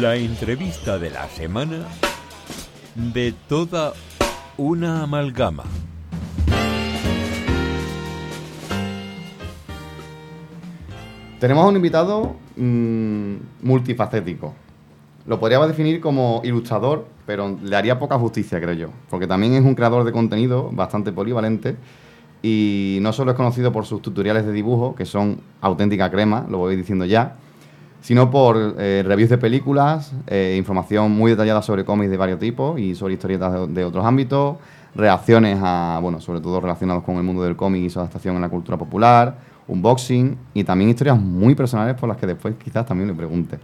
La entrevista de la semana de toda una amalgama. Tenemos a un invitado mm, multifacético. Lo podríamos definir como ilustrador, pero le haría poca justicia, creo yo. Porque también es un creador de contenido bastante polivalente y no solo es conocido por sus tutoriales de dibujo, que son auténtica crema, lo voy diciendo ya, sino por eh, reviews de películas, eh, información muy detallada sobre cómics de varios tipos y sobre historietas de, de otros ámbitos, reacciones a, bueno, sobre todo relacionados con el mundo del cómic y su adaptación en la cultura popular, unboxing y también historias muy personales por las que después quizás también le pregunte.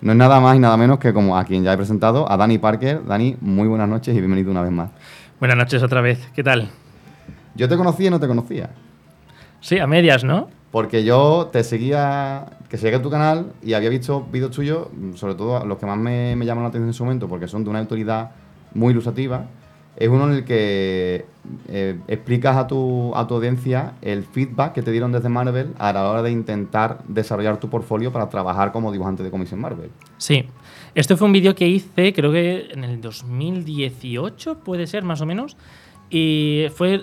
No es nada más y nada menos que como a quien ya he presentado, a Dani Parker. Dani, muy buenas noches y bienvenido una vez más. Buenas noches otra vez, ¿qué tal? Yo te conocía y no te conocía. Sí, a medias, ¿no? Porque yo te seguía, que seguía tu canal y había visto vídeos tuyos, sobre todo los que más me, llaman la atención en su momento, porque son de una autoridad muy ilustrativa. Es uno en el que eh, explicas a tu, a tu audiencia el feedback que te dieron desde Marvel a la hora de intentar desarrollar tu portfolio para trabajar como dibujante de cómics en Marvel. Sí. Esto fue un vídeo que hice, creo que en el 2018, puede ser, más o menos. Y fue,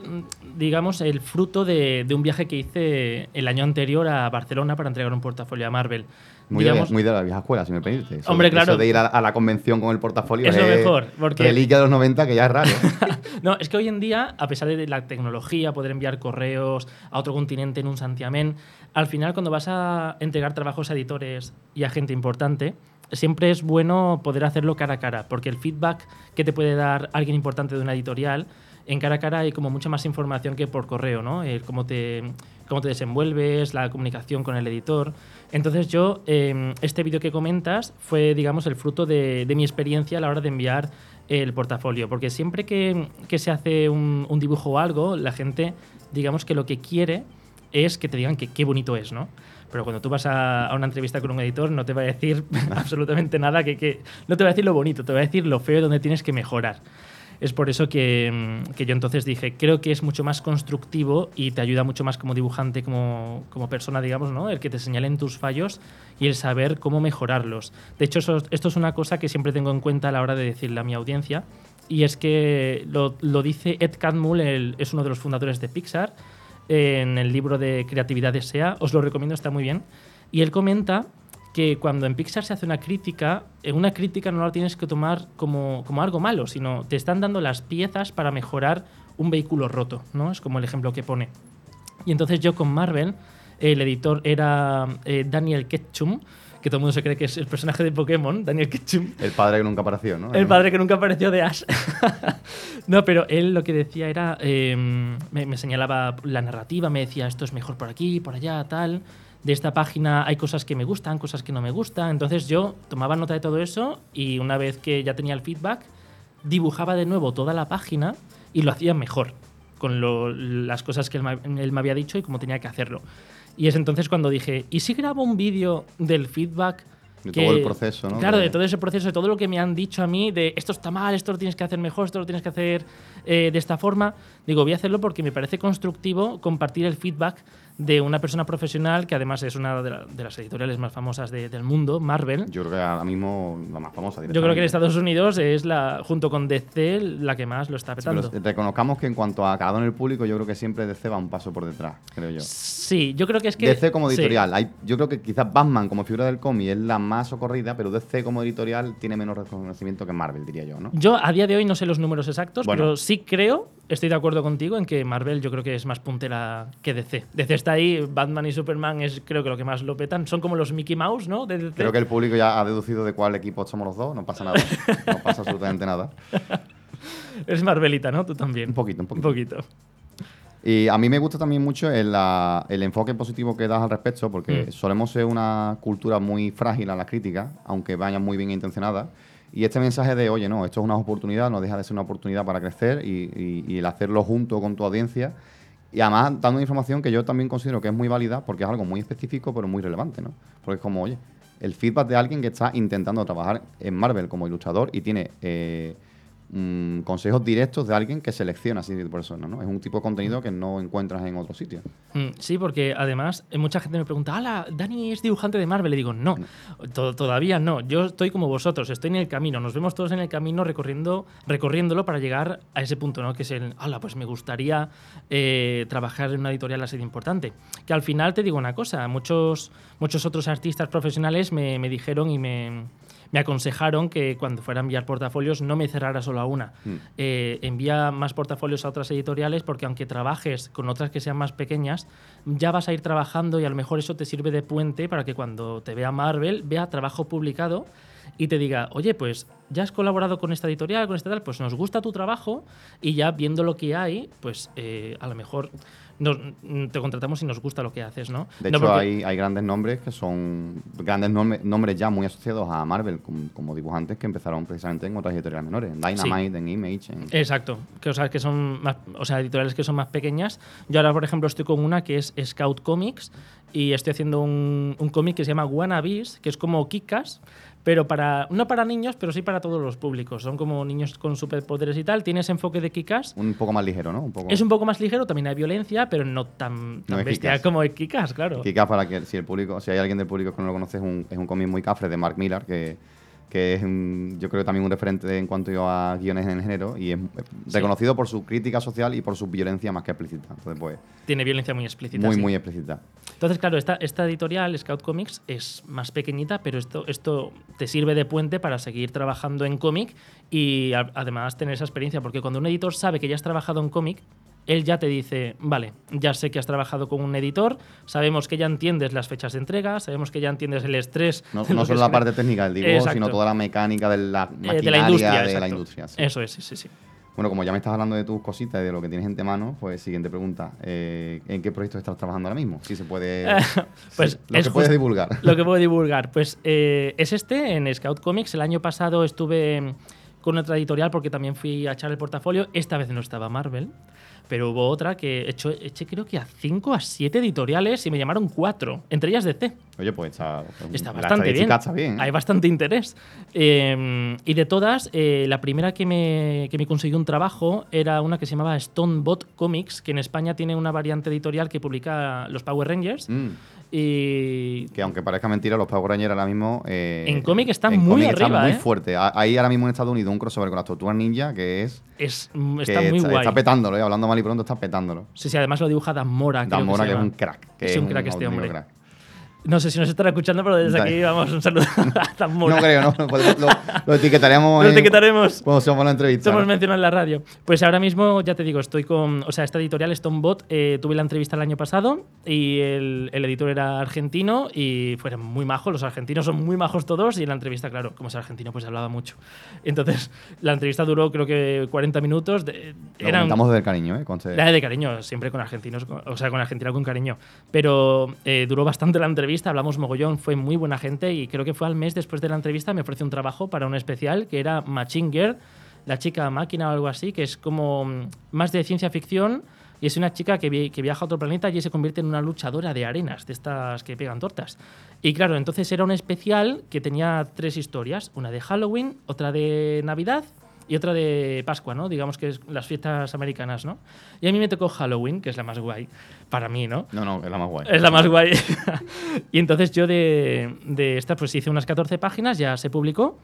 digamos, el fruto de, de un viaje que hice el año anterior a Barcelona para entregar un portafolio a Marvel. Muy, de, Digamos- muy de la vieja escuela, si me permite. Eso- Hombre, claro. Eso de ir a, a la convención con el portafolio Es lo mejor, porque- reliquia de los 90, que ya es raro. No, es que hoy en día, a pesar de la tecnología, poder enviar correos a otro continente en un santiamén, al final cuando vas a entregar trabajos a editores y a gente importante, siempre es bueno poder hacerlo cara a cara, porque el feedback que te puede dar alguien importante de una editorial, en cara a cara hay como mucha más información que por correo, ¿no? Cómo te, cómo te desenvuelves, la comunicación con el editor. Entonces yo, eh, este vídeo que comentas fue, digamos, el fruto de, de mi experiencia a la hora de enviar el portafolio, porque siempre que, que se hace un, un dibujo o algo, la gente, digamos que lo que quiere es que te digan que qué bonito es, ¿no? Pero cuando tú vas a, a una entrevista con un editor, no te va a decir absolutamente nada, que, que- no te va a decir lo bonito, te va a decir lo feo donde tienes que mejorar. Es por eso que, mm, que yo entonces dije, creo que es mucho más constructivo y te ayuda mucho más como dibujante, como, persona, digamos, ¿no? El que te señalen tus fallos y el saber cómo mejorarlos. De hecho, esto es una cosa que siempre tengo en cuenta a la hora de decirle a mi audiencia, y es que lo, lo dice Ed Catmull, es uno de los fundadores de Pixar, en el libro de Creatividad de SEA, os lo recomiendo, está muy bien, y él comenta que cuando en Pixar se hace una crítica, una crítica no la tienes que tomar como, como algo malo, sino te están dando las piezas para mejorar un vehículo roto, ¿no? Es como el ejemplo que pone. Y entonces yo con Marvel, el editor era eh, Daniel Ketchum, que todo el mundo se cree que es el personaje de Pokémon, Daniel Ketchum, El padre que nunca apareció, ¿no? el padre que nunca apareció de Ash. no, pero él lo que decía era. eh, me, me señalaba la narrativa, me decía esto es mejor por aquí, por allá, tal. De esta página hay cosas que me gustan, cosas que no me gustan. Entonces yo tomaba nota de todo eso y una vez que ya tenía el feedback, dibujaba de nuevo toda la página y lo hacía mejor con lo- las cosas que él, me- él me había dicho y cómo tenía que hacerlo. Y es entonces cuando dije, ¿y si grabo un vídeo del feedback? De todo el proceso, ¿no? Claro, De- de todo ese proceso, de todo lo que me han dicho a mí, de esto está mal, esto lo tienes que hacer mejor, esto lo tienes que hacer eh, de esta forma. Digo, voy a hacerlo porque me parece constructivo compartir el feedback de una persona profesional que además es una de, la- de las editoriales más famosas de- del mundo, Marvel. Yo creo que ahora mismo la más famosa. Yo creo que en. Estados Unidos es la, junto con DC, la que más lo está pero petando. reconozcamos que en cuanto a calado en el público, yo creo que siempre DC va un paso por detrás, creo yo. Sí, yo creo que es que. DC como sí. editorial. Hay, yo creo que quizás Batman como figura del cómic es la más socorrida, pero DC como editorial tiene menos reconocimiento que Marvel, diría yo, ¿no? Yo a día de hoy no sé los números exactos, Bueno. pero sí creo, estoy de acuerdo contigo en que Marvel yo creo que es más puntera que DC. DC está ahí, Batman y Superman es creo que lo que más lo petan. Son como los Mickey Mouse, ¿no? De DC. Creo que el público ya ha deducido de cuál equipo somos los dos, no pasa nada. No pasa absolutamente nada. Es Marvelita, ¿no? Tú también. Un poquito, un Un poquito. poquito. Y a mí me gusta también mucho el, la- el enfoque positivo que das al respecto, porque Mm. solemos ser una cultura muy frágil a las críticas, aunque vayan muy bien intencionadas. Y este mensaje de, oye, no, esto es una oportunidad, no deja de ser una oportunidad para crecer y, y- y el hacerlo junto con tu audiencia. Y además dando información que yo también considero que es muy válida porque es algo muy específico pero muy relevante, ¿no? Porque es como, oye, el feedback de alguien que está intentando trabajar en Marvel como ilustrador y tiene eh, mm, consejos directos de alguien que selecciona ese tipo de personas, ¿no? Es un tipo de contenido que no encuentras en otro sitio. Mm, Sí, porque además eh, mucha gente me pregunta, ¡Hala, Dani es dibujante de Marvel! Le digo, no, to- todavía no. Yo estoy como vosotros, estoy en el camino. Nos vemos todos en el camino recorriendo, recorriéndolo para llegar a ese punto, ¿no? Que es el, ¡Hala, pues me gustaría eh, trabajar en una editorial así de importante! Que al final te digo una cosa, muchos, muchos otros artistas profesionales me, me dijeron y me, me aconsejaron que cuando fuera a enviar portafolios no me cerrara solo a una. Mm. Eh, envía más portafolios a otras editoriales porque aunque trabajes con otras que sean más pequeñas, ya vas a ir trabajando y a lo mejor eso te sirve de puente para que cuando te vea Marvel vea trabajo publicado y te diga, oye, pues ya has colaborado con esta editorial, con esta tal, pues nos gusta tu trabajo y ya viendo lo que hay, pues eh, a lo mejor nos- mm, te contratamos y nos gusta lo que haces, ¿no? De No hecho, porque- hay, hay grandes nombres que son grandes nombre- nombres ya muy asociados a Marvel, como, como dibujantes que empezaron precisamente en otras editoriales menores, en Dynamite, en Image. En... Exacto, que, o sea, que son más, o sea, editoriales que son más pequeñas. Yo ahora, por ejemplo, estoy con una que es Scout Comics y estoy haciendo un, un cómic que se llama Wannabes, que es como Kikas, pero para no para niños, pero sí para todos los públicos. Son como niños con superpoderes y tal. Tiene ese enfoque de Kikas. Un poco más ligero, ¿no? Un poco... Es un poco más ligero, también hay violencia, pero no tan, tan es bestia Kick-Ass. como el Kikas, claro. Kick-Ass, para que si el público, si hay alguien del público que no lo conoce, es un, es un cómic muy cafre de Mark Millar, que, que es un- yo creo también un referente en cuanto a guiones en el género y es reconocido por su crítica social y por su violencia más que explícita. Entonces, pues, Tiene violencia muy explícita. muy, sí. muy explícita. Entonces, claro, esta, esta editorial, Scout Comics, es más pequeñita, pero esto, esto te sirve de puente para seguir trabajando en cómic y a- además tener esa experiencia, porque cuando un editor sabe que ya has trabajado en cómic, él ya te dice, vale, ya sé que has trabajado con un editor, sabemos que ya entiendes las fechas de entrega, sabemos que ya entiendes el estrés. No, no solo la parte técnica del dibujo, Exacto. sino toda la mecánica de la eh, maquinaria de la industria. de la industria, sí. Eso es, sí, sí, sí. Bueno, como ya me estás hablando de tus cositas y de lo que tienes en mano, pues siguiente pregunta. Eh, ¿En qué proyecto estás trabajando ahora mismo? Si se puede... Pues sí, lo es que puedes divulgar. Lo que puedo divulgar, pues eh, es este, en Scout Comics. El año pasado estuve mm, con otra editorial porque también fui a echar el portafolio. Esta vez no estaba Marvel, pero hubo otra que eché, eché creo que a 5 a 7 editoriales y me llamaron 4, entre ellas DC. Oye, pues está, Está la bastante bien. está bien. Hay bastante interés. Eh, y de todas, eh, la primera que me, que me consiguió un trabajo era una que se llamaba Stonebot Comics, que en España tiene una variante editorial que publica los Power Rangers. Mm, Y que aunque parezca mentira, los Power Rangers ahora mismo... eh, En cómic están en muy cómic están arriba, muy ¿eh? fuerte. Ha- Hay ahora mismo en Estados Unidos un crossover con las Tortugas Ninja que es... es, mm, que está muy está, guay. está petándolo, eh, hablando mal y pronto, está petándolo. Sí, sí, además lo dibuja Dan Mora. Dan Mora, se que es un crack. que Es un crack este auténtico hombre. crack. No sé si nos estará escuchando, pero desde aquí vamos un saludo a Dan Mora. No creo, no. Lo, lo etiquetaremos. Lo etiquetaremos. Cuando se la entrevista. Somos ¿no? mencionados en la radio. Pues ahora mismo, ya te digo, estoy con. O sea, esta editorial, Stonebot, eh, tuve la entrevista el año pasado y el, el editor era argentino y fueron muy majos. Los argentinos son muy majos todos y en la entrevista, claro, como es argentino, pues hablaba mucho. Entonces, la entrevista duró creo que 40 minutos. De, Lo eran, comentamos del cariño, ¿eh? La de cariño, siempre con argentinos, con- o sea, con Argentina con cariño. Pero eh, duró bastante la entrevista, hablamos mogollón, fue muy buena gente y creo que fue al mes después de la entrevista me ofreció un trabajo para un especial que era Machine Girl, la chica máquina o algo así, que es como mm, más de ciencia ficción y es una chica que, vi- que viaja a otro planeta y se convierte en una luchadora de arenas, de estas que pegan tortas. Y claro, entonces era un especial que tenía tres historias, una de Halloween, otra de Navidad y otra de Pascua, ¿no? Digamos que es las fiestas americanas, ¿no? Y a mí me tocó Halloween, que es la más guay para mí, ¿no? No, no, es la más guay. Es la más guay. y entonces yo de, de esta pues hice unas 14 páginas, ya se publicó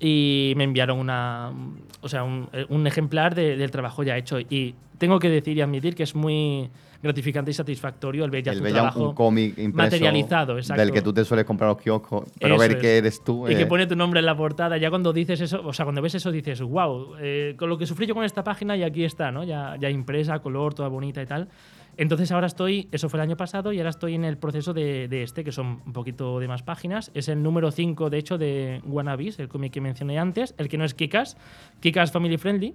y me enviaron una, o sea, un, un ejemplar de- del trabajo ya hecho. Y tengo que decir y admitir que es muy gratificante y satisfactorio el ver ya el tu ya trabajo un cómic materializado, exacto. del que tú te sueles comprar los kioscos, pero Eso ver es. que eres tú. Y que eh, pone tu nombre en la portada. Ya cuando dices eso, o sea, cuando ves eso dices, wow, con lo que sufrí yo con esta página y aquí está, ¿no? Ya, ya impresa, color, toda bonita y tal. Entonces ahora estoy, eso fue el año pasado y ahora estoy en el proceso de, de este, que son un poquito de más páginas. Es el número 5, de hecho, de Wannabes, el cómic que mencioné antes, el que no es Kikas, Kikas Family Friendly.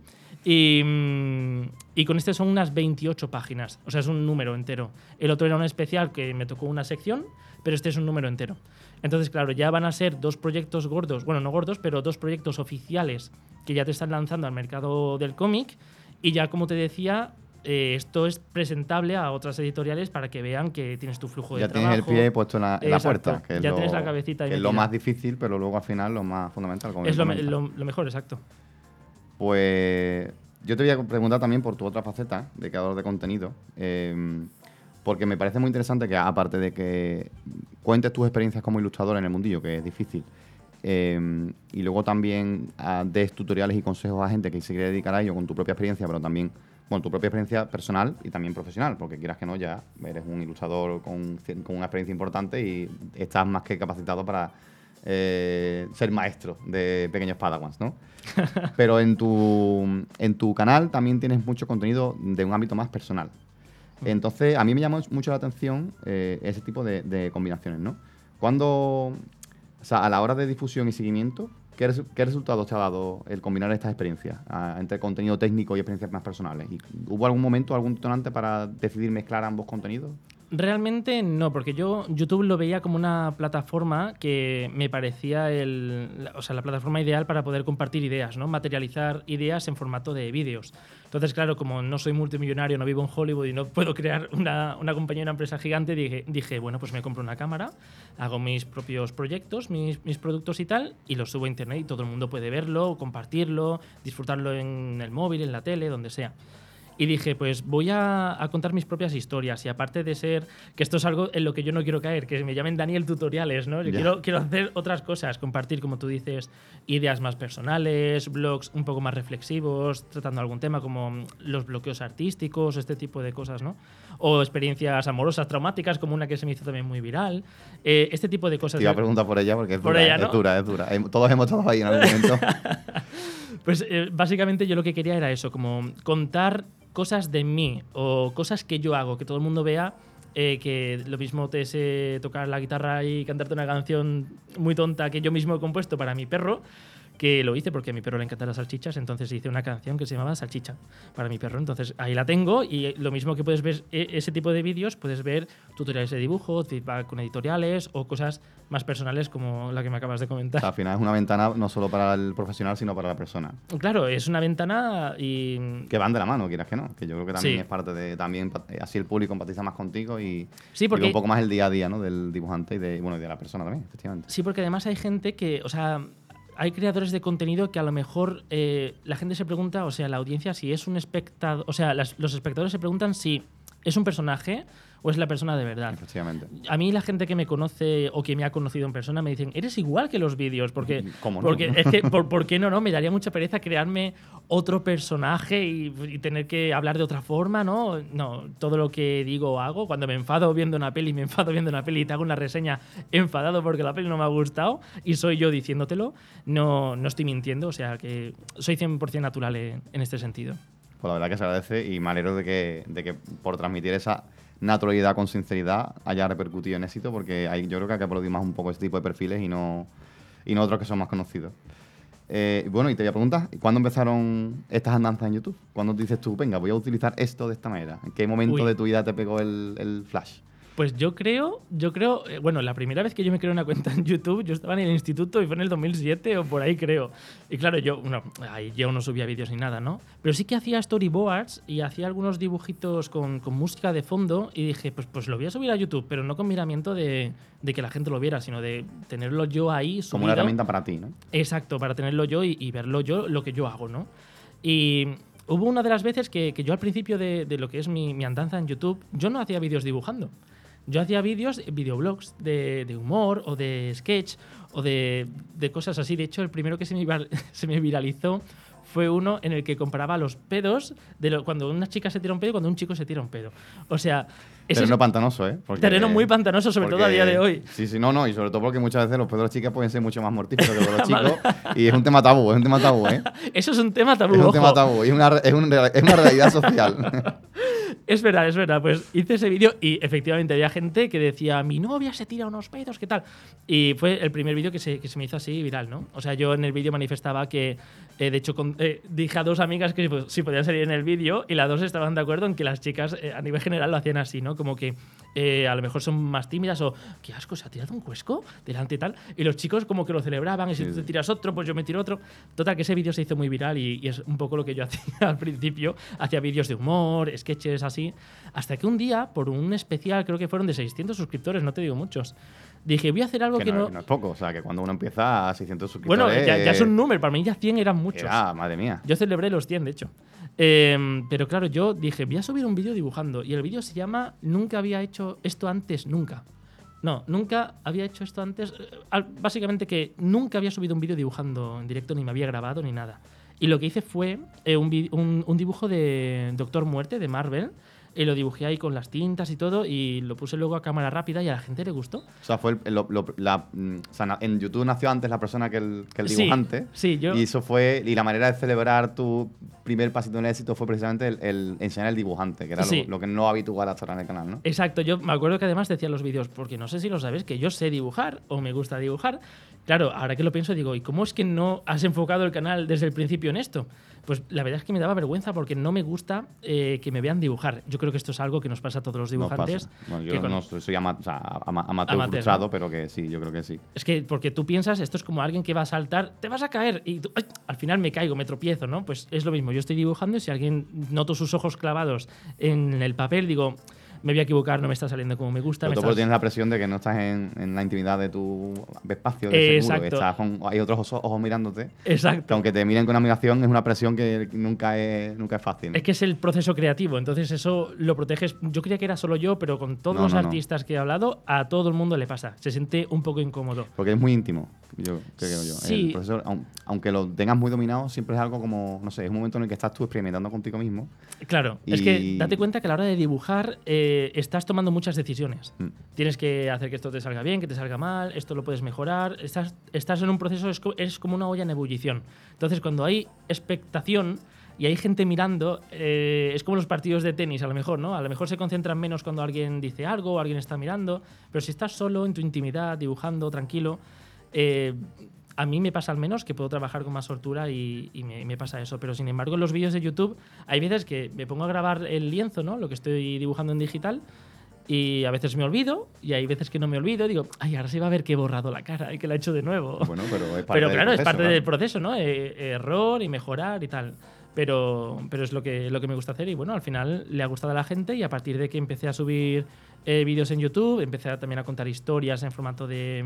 Y, mm, y con este son unas 28 páginas, o sea, es un número entero. El otro era un especial que me tocó una sección, pero este es un número entero. Entonces, claro, ya van a ser dos proyectos gordos, bueno, no gordos, pero dos proyectos oficiales que ya te están lanzando al mercado del cómic. Y ya, como te decía, eh, esto es presentable a otras editoriales para que vean que tienes tu flujo ya de tienes trabajo. el pie puesto en la, en la puerta. Que Ya lo, tienes la cabecita que es lo más difícil, pero luego al final lo más fundamental. Como Es lo, bien me- comentas. lo- lo mejor, exacto. Pues yo te voy a preguntar también por tu otra faceta de creador de contenido, eh, porque me parece muy interesante que aparte de que cuentes tus experiencias como ilustrador en el mundillo, que es difícil, eh, y luego también ah, des tutoriales y consejos a gente que se quiere dedicar a ello con tu propia experiencia, pero también, bueno, tu propia experiencia personal y también profesional, porque quieras que no, ya eres un ilustrador con, con una experiencia importante y estás más que capacitado para eh, ser maestro de pequeños padawans, ¿no? Pero en tu, en tu canal también tienes mucho contenido de un ámbito más personal. Entonces, a mí me llama mucho la atención eh, ese tipo de, de combinaciones, ¿no? Cuando, o sea, a la hora de difusión y seguimiento, ¿qué, resu- qué resultados te ha dado el combinar estas experiencias ah, entre contenido técnico y experiencias más personales? ¿Y ¿Hubo algún momento, algún detonante para decidir mezclar ambos contenidos? Realmente no, porque yo YouTube lo veía como una plataforma que me parecía el, o sea, la plataforma ideal para poder compartir ideas, ¿no? materializar ideas en formato de vídeos. Entonces, claro, como no soy multimillonario, no vivo en Hollywood y no puedo crear una, una compañía, una empresa gigante, dije, dije, bueno, pues me compro una cámara, hago mis propios proyectos, mis, mis productos y tal, y los subo a internet y todo el mundo puede verlo, compartirlo, disfrutarlo en el móvil, en la tele, donde sea. Y dije, pues voy a, a contar mis propias historias. Y aparte de ser, que esto es algo en lo que yo no quiero caer, que me llamen Daniel Tutoriales, ¿no? Yo quiero, quiero hacer otras cosas, compartir, como tú dices, ideas más personales, blogs un poco más reflexivos, tratando algún tema como los bloqueos artísticos, este tipo de cosas, ¿no? O experiencias amorosas, traumáticas, como una que se me hizo también muy viral. Eh, este tipo de cosas. Te iba a preguntar por ella porque es Por dura, ella, es dura, es dura. Todos hemos estado ahí en algún momento. Pues eh, básicamente yo lo que quería era eso, como contar cosas de mí o cosas que yo hago, que todo el mundo vea eh, que lo mismo te sé tocar la guitarra y cantarte una canción muy tonta que yo mismo he compuesto para mi perro, que lo hice porque a mi perro le encantan las salchichas, entonces hice una canción que se llamaba Salchicha para mi perro. Entonces ahí la tengo y lo mismo que puedes ver e- ese tipo de vídeos, puedes ver tutoriales de dibujo, feedback con editoriales o cosas más personales como la que me acabas de comentar. al final es una ventana no solo para el profesional, sino para la persona. Claro, es una ventana y Que van de la mano, quieras que no. Que yo creo que también Sí. es parte de. También así el público empatiza más contigo y, Sí, y porque- un poco más el día a día ¿no? del dibujante y de, bueno, y de la persona también, efectivamente. Sí, porque además hay gente que, o sea, hay creadores de contenido que a lo mejor eh, la gente se pregunta, o sea, la audiencia, si es un espectador, o sea, las- los espectadores se preguntan si es un personaje o es la persona de verdad. Efectivamente. A mí la gente que me conoce o que me ha conocido en persona me dicen, eres igual que los vídeos, porque, ¿Cómo no? porque es que, por, ¿por qué no, no? Me daría mucha pereza crearme otro personaje y, y tener que hablar de otra forma, ¿no? No, todo lo que digo o hago, cuando me enfado viendo una peli, me enfado viendo una peli y te hago una reseña enfadado porque la peli no me ha gustado y soy yo diciéndotelo, no, no estoy mintiendo, o sea que soy 100% natural en, en este sentido. Pues la verdad que se agradece y me alegro de que, de que por transmitir esa naturalidad con sinceridad haya repercutido en éxito, porque hay, yo creo que hay que aplaudir más un poco este tipo de perfiles y no, y no otros que son más conocidos. Eh, bueno, y te voy a preguntar, ¿cuándo empezaron estas andanzas en YouTube? ¿Cuándo dices tú, venga, voy a utilizar esto de esta manera? ¿En qué momento Uy. de tu vida te pegó el, el flash? Pues yo creo, yo creo, eh, bueno, la primera vez que yo me creé una cuenta en YouTube, yo estaba en el instituto y fue en el 2007 o por ahí creo. Y claro, yo, no, ahí yo no subía vídeos ni nada, ¿no? Pero sí que hacía storyboards y hacía algunos dibujitos con, con música de fondo y dije, pues, pues lo voy a subir a YouTube, pero no con miramiento de, de que la gente lo viera, sino de tenerlo yo ahí subido. Como una herramienta para ti, ¿no? Exacto, para tenerlo yo y, y verlo yo, lo que yo hago, ¿no? Y hubo una de las veces que, que yo al principio de, de lo que es mi, mi andanza en YouTube, yo no hacía vídeos dibujando. Yo hacía vídeos, videoblogs de, de humor o de sketch o de, de cosas así. De hecho, el primero que se me, se me viralizó fue uno en el que comparaba los pedos de lo- cuando una chica se tira un pedo y cuando un chico se tira un pedo. O sea, ese Terreno es pantanoso, ¿eh? Porque- terreno muy pantanoso, sobre todo a porque- día de hoy. Sí, sí, no, no, y sobre todo porque muchas veces los pedos de las chicas pueden ser mucho más mortíferos que los de los chicos. y es un tema tabú, es un tema tabú, ¿eh? Eso es un tema tabú. Es un ojo. tema tabú, y una, es un es una realidad social. Es verdad, es verdad. Pues hice ese vídeo y efectivamente había gente que decía, mi novia se tira unos pedos, ¿qué tal? Y fue el primer vídeo que se, me hizo así viral, ¿no? O sea, yo en el vídeo manifestaba que, eh, de hecho, con- eh, dije a dos amigas que pues, sí podían salir en el vídeo y las dos estaban de acuerdo en que las chicas eh, a nivel general lo hacían así, ¿no? Como que eh, a lo mejor son más tímidas o, qué asco, se ha tirado un cuesco delante y tal. Y los chicos como que lo celebraban y si tú te tiras otro, pues yo me tiro otro. Total, que ese vídeo se hizo muy viral y, y es un poco lo que yo hacía al principio. Hacía vídeos de humor, sketches así. Hasta que un día, por un especial, creo que fueron de 600 suscriptores, no te digo muchos, Dije, voy a hacer algo Que que, no, no. no es poco, o sea, que cuando uno empieza a 600 suscriptores. bueno, ya, ya es un número, para mí ya 100 eran muchos. madre mía. Yo celebré los 100, de hecho. Eh, pero claro, yo dije, voy a subir un vídeo dibujando. Y el vídeo se llama Nunca había hecho esto antes, nunca. No, nunca había hecho esto antes. Básicamente que nunca había subido un vídeo dibujando en directo, ni me había grabado, ni nada. Y lo que hice fue eh, un, un- un dibujo de Doctor Muerte, de Marvel. Y lo dibujé ahí con las tintas y todo. Y lo puse luego a cámara rápida y a la gente le gustó. O sea, fue el- lo- lo- la, mm, o sea, en YouTube nació antes la persona que el, que el Sí, dibujante. sí, yo- Y eso fue. Y la manera de celebrar tu primer pasito en el éxito fue precisamente el, el enseñar el dibujante, que era lo- Sí. lo, que no habitual hasta ahora en el canal, ¿no? Exacto, yo me acuerdo que además decía en los vídeos, porque no sé si lo sabes, que yo sé dibujar o me gusta dibujar. Claro, ahora que lo pienso digo, ¿y cómo es que no has enfocado el canal desde el principio en esto? Pues la verdad es que me daba vergüenza porque no me gusta eh, que me vean dibujar. Yo creo que esto es algo que nos pasa a todos los dibujantes. Bueno, que yo con- no soy, soy ama- o sea, ama- amateur, Amateur, frustrado, ¿no? pero que sí, yo creo que sí. Es que porque tú piensas, esto es como alguien que va a saltar, te vas a caer y tú, ¡ay! al final me caigo, me tropiezo, ¿no? Pues es lo mismo, yo estoy dibujando y si alguien noto sus ojos clavados en el papel, digo, me voy a equivocar, no me está saliendo como me gusta. Porque estás- tienes la presión de que no estás en, en la intimidad de tu espacio de seguro. Exacto. Estás con- hay otros ojos, ojos mirándote. Que Exacto. aunque te miren con admiración, es una presión que nunca es, nunca es fácil. Es que es el proceso creativo, entonces eso lo proteges. Yo creía que era solo yo, pero con todos No, los no, no. artistas que he hablado, a todo el mundo le pasa. Se siente un poco incómodo. Porque es muy íntimo, yo creo yo. Sí. El proceso, aun- aunque lo tengas muy dominado, siempre es algo como, no sé, es un momento en el que estás tú experimentando contigo mismo. Claro, es que Y- date cuenta que a la hora de dibujar eh, estás tomando muchas decisiones. Mm. Tienes que hacer que esto te salga bien, que te salga mal, esto lo puedes mejorar. Estás, estás en un proceso, es, es como una olla en ebullición. Entonces, cuando hay expectación y hay gente mirando, eh, es como los partidos de tenis, a lo mejor, ¿no? A lo mejor se concentran menos cuando alguien dice algo o alguien está mirando, pero si estás solo en tu intimidad, dibujando, tranquilo, eh, a mí me pasa al menos que puedo trabajar con más soltura y, y me, me pasa eso. Pero sin embargo, en los vídeos de YouTube hay veces que me pongo a grabar el lienzo, ¿no? Lo que estoy dibujando en digital. Y a veces me olvido, y hay veces que no me olvido. Digo, ay, ahora se va a ver que he borrado la cara y que la he hecho de nuevo. Bueno, pero es parte Pero del claro, es parte del proceso, ¿no? Eh, error y mejorar y tal. Pero, pero es lo que, lo que me gusta hacer y bueno, al final le ha gustado a la gente y a partir de que empecé a subir eh, vídeos en YouTube, empecé a- también a contar historias en formato de,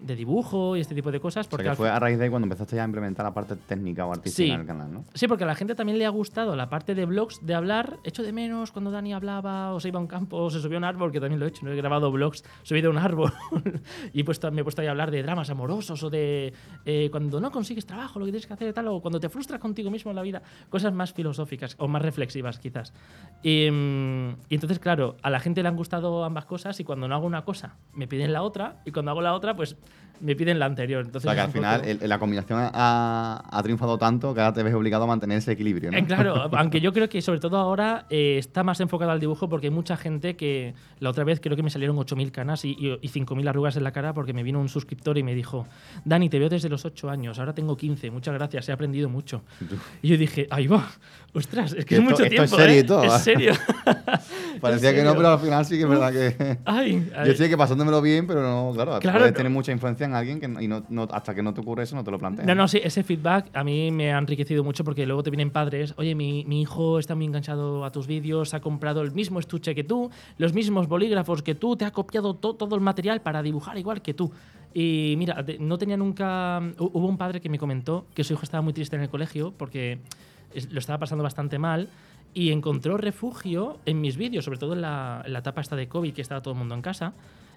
mm, de dibujo y este tipo de cosas. O sea, Porque que al fue a raíz de ahí cuando empezaste ya a implementar la parte técnica o artística Sí. en el canal, ¿no? Sí, porque a la gente también le ha gustado la parte de blogs, de hablar. Echo de menos cuando Dani hablaba, o se iba a un campo, o se subía a un árbol, que también lo he hecho. No he grabado blogs, subido a un árbol. y puesto, me he puesto ahí a hablar de dramas amorosos, o de eh, cuando no consigues trabajo, lo que tienes que hacer y tal, o cuando te frustras contigo mismo en la vida. Cosas más filosóficas, o más reflexivas, quizás. Y, mm, y entonces, claro, a la gente le han gustado ambas cosas, y cuando no hago una cosa, me piden la otra, y cuando hago la otra, pues me piden la anterior. O Entonces, sea, que es al final poco- el- la combinación ha, ha triunfado tanto que ahora te ves obligado a mantener ese equilibrio, ¿no? Eh, claro, aunque yo creo que sobre todo ahora eh, está más enfocado al dibujo porque hay mucha gente que la otra vez creo que me salieron 8.000 canas y, y, y 5.000 arrugas en la cara porque me vino un suscriptor y me dijo, Dani, te veo desde los 8 años, ahora tengo 15, muchas gracias, he aprendido mucho. Y yo dije, ahí va, ostras, es que Que es esto- mucho esto es tiempo. serio ¿eh? y todo, Es serio. Parecía ¿En que no, pero al final sí que es verdad que... Ay, ay. Yo sé que pasándomelo bien, pero no, claro, Claro, puedes no. tener mucha influencia en alguien que y no, no- hasta que no te ocurre eso no te lo planteas. No, no, sí, ese feedback a mí me ha enriquecido mucho porque luego te vienen padres, oye, mi, mi hijo está muy enganchado a tus vídeos, ha comprado el mismo estuche que tú, los mismos bolígrafos que tú, te ha copiado to- todo el material para dibujar igual que tú. Y mira, no tenía nunca... hu- Hubo un padre que me comentó que su hijo estaba muy triste en el colegio porque lo estaba pasando bastante mal y encontró refugio en mis vídeos, sobre todo en la, en la etapa esta de COVID que estaba todo el mundo en casa.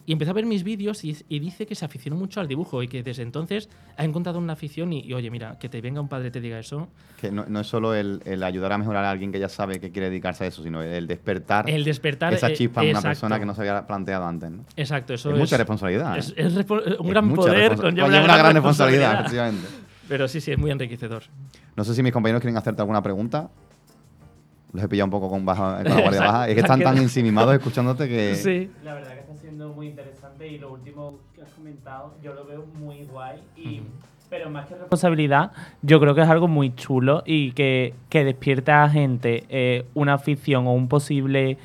Y empezó a ver mis vídeos y, y dice que se aficionó mucho al dibujo y que desde entonces ha encontrado una afición y, y, oye, mira, que te venga un padre y te diga eso. Que no, no es solo el, el ayudar a mejorar a alguien que ya sabe que quiere dedicarse a eso, sino el despertar El despertar... esa eh, chispa en una exacto. persona que no se había planteado antes. ¿no? Exacto, eso Es es... mucha responsabilidad. Es, ¿eh? es repo- un Es gran poder conlleva una, gran responsabilidad, responsabilidad. efectivamente. Pero sí, sí, es muy enriquecedor. No sé si mis compañeros quieren hacerte alguna pregunta. Los he pillado un poco con, baja, con la guardia Exacto. baja. Es que están tan Tranquilo. ensimismados escuchándote que... Sí. La verdad que está siendo muy interesante y lo último que has comentado yo lo veo muy guay. Y, Pero más que responsabilidad, yo creo que es algo muy chulo y que, que despierta a gente eh, una afición o un posible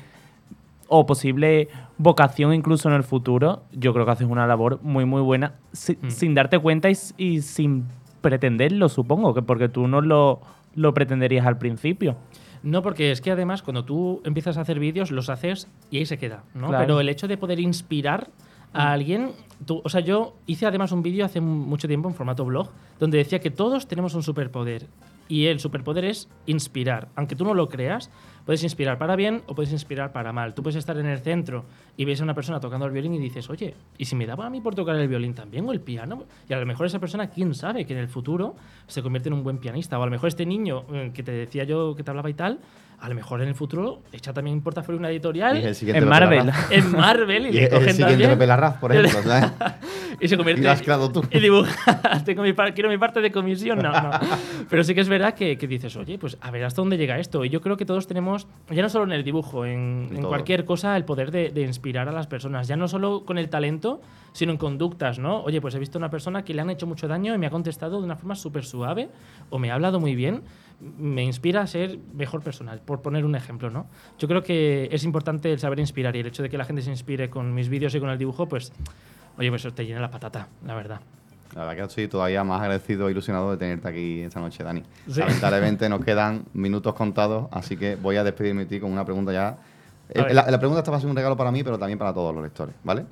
o posible vocación incluso en el futuro. Yo creo que haces una labor muy muy buena si- Mm. sin darte cuenta y, y sin pretenderlo, supongo, que porque tú no lo, lo pretenderías al principio. No, porque es que además cuando tú empiezas a hacer vídeos, los haces y ahí se queda, ¿no? Claro. Pero el hecho de poder inspirar a alguien tú, o sea, yo hice además un vídeo hace mucho tiempo en formato blog donde decía que todos tenemos un superpoder y el superpoder es inspirar. Aunque tú no lo creas, puedes inspirar para bien o puedes inspirar para mal. Tú puedes estar en el centro y ves a una persona tocando el violín y dices, oye, ¿y si me daba a mí por tocar el violín también o el piano? Y a lo mejor esa persona, quién sabe, que en el futuro se convierte en un buen pianista. O a lo mejor este niño eh, que te decía yo que te hablaba y tal, a lo mejor en el futuro echa también un portafolio una editorial En Marvel. En Marvel y, le es el cogen siguiente también Larraz, por ejemplo. ¿sabes? y se convierte Y lo has creado tú. y dibuja tengo mi quiero mi parte de comisión no no pero sí que es verdad que, que dices oye pues a ver hasta dónde llega esto y yo creo que todos tenemos ya no solo en el dibujo en, En en cualquier cosa el poder de, de inspirar a las personas ya no solo con el talento sino en conductas no oye pues he visto una persona que le han hecho mucho daño y me ha contestado de una forma súper suave o me ha hablado muy bien me inspira a ser mejor persona, por poner un ejemplo, ¿no? Yo creo que es importante el saber inspirar y el hecho de que la gente se inspire con mis vídeos y con el dibujo, pues, oye, pues te llena la patata, la verdad. La verdad que estoy todavía más agradecido e ilusionado de tenerte aquí esta noche, Dani. Sí. Lamentablemente nos quedan minutos contados, así que voy a despedirme de ti con una pregunta ya. Eh, A. La, la pregunta esta va a ser un regalo para mí, pero también para todos los lectores, ¿vale?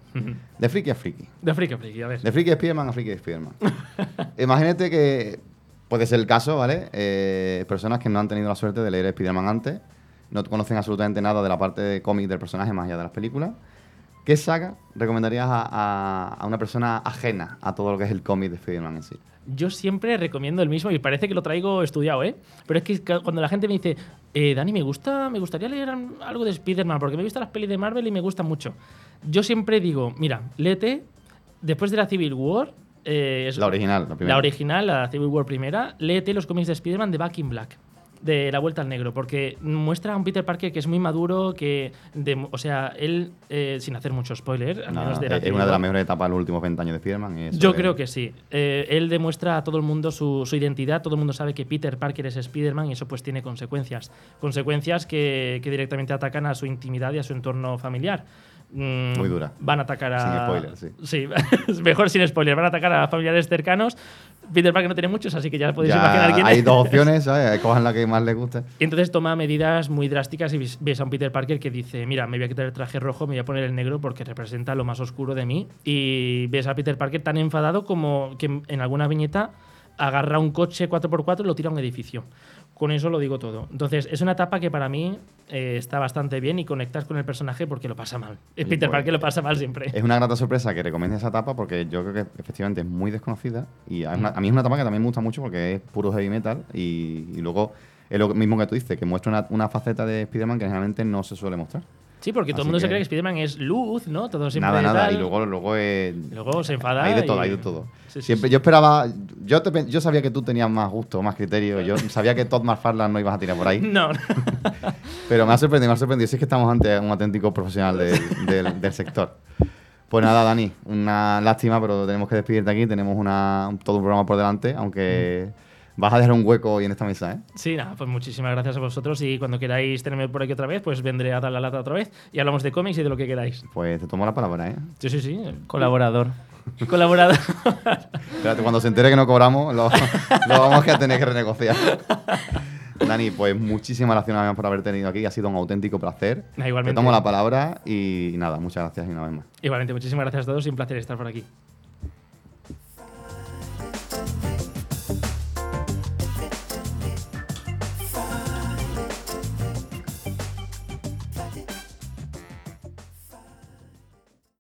De friki a friki. De friki a friki, a ver. De friki de Spiderman a friki de Spiderman. Imagínate que puede ser el caso, ¿vale? Eh, personas que no han tenido la suerte de leer Spiderman antes, no conocen absolutamente nada de la parte de cómic del personaje más allá de las películas. ¿Qué saga recomendarías a, a- a una persona ajena a todo lo que es el cómic de Spiderman en sí? Yo siempre recomiendo el mismo y parece que lo traigo estudiado, ¿eh? Pero es que cuando la gente me dice, eh, Dani, me gusta, me gustaría leer algo de Spider-Man porque me he visto las pelis de Marvel y me gustan mucho. Yo siempre digo, mira, léete, después de la Civil War, eh, es- La original, la primera. La original, la Civil War primera, léete los cómics de Spider-Man de Back in Black. De la vuelta al negro, porque muestra a un Peter Parker que es muy maduro, que, de- o sea, él, eh, sin hacer mucho spoiler, al Nada, menos de la es una de las mejores etapas de los últimos 20 años de Spiderman. yo es- creo que sí. Eh, él demuestra a todo el mundo su, su identidad, todo el mundo sabe que Peter Parker es Spider-Man y eso pues tiene consecuencias. Consecuencias que, que directamente atacan a su intimidad y a su entorno familiar. Mm, Muy dura. Van a atacar a... Sin spoiler, sí. Sí, mejor sin spoiler. Van a atacar a familiares cercanos. Peter Parker no tiene muchos, así que ya podéis Ya imaginar quién hay es. dos opciones, ¿sabes? Cojan la que más les guste. Y entonces toma medidas muy drásticas y ves- ves a un Peter Parker que dice, mira, me voy a quitar el traje rojo, me voy a poner el negro porque representa lo más oscuro de mí. Y ves a Peter Parker tan enfadado como que en alguna viñeta agarra un coche 4x4 y lo tira a un edificio. Con eso lo digo todo. Entonces, es una etapa que para mí eh, está bastante bien y conectas con el personaje porque lo pasa mal. Y Peter Parker lo pasa mal siempre. Es una grata sorpresa que recomiendes esa etapa porque yo creo que efectivamente es muy desconocida y a, una- a mí es una etapa que también me gusta mucho porque es puro heavy metal y, y luego es lo mismo que tú dices, que muestra una, una faceta de Spider-Man que generalmente no se suele mostrar. Sí, porque todo el mundo se cree que Spider-Man es luz, ¿no? Todo siempre nada, nada. tal. Y luego, luego Luego se enfada. hay de todo, y- hay de todo. Sí, sí, Siempre, sí. Yo esperaba, yo, te yo sabía que tú tenías más gusto, más criterio, yo sabía que Todd McFarlane no ibas a tirar por ahí, No, pero me ha sorprendido, me ha sorprendido. Si es que estamos ante un auténtico profesional del- del- del sector. Pues nada, Dani, una lástima, pero tenemos que despedirte aquí. Tenemos una, un- todo un programa por delante, aunque vas a dejar un hueco hoy en esta mesa, ¿eh? Sí, nada, pues muchísimas gracias a vosotros y cuando queráis tenerme por aquí otra vez, pues vendré a dar la lata otra vez y hablamos de cómics y de lo que queráis. Pues te tomo la palabra, ¿eh? Sí, sí, sí. Colaborador. Colaborador. Espérate, cuando se entere que no cobramos, lo, lo vamos a tener que renegociar. Dani, pues muchísimas gracias una vez más por haber tenido aquí. Ha sido un auténtico placer. Igualmente. Te tomo la palabra y nada, muchas gracias y una vez más. Igualmente, muchísimas gracias a todos y un placer estar por aquí.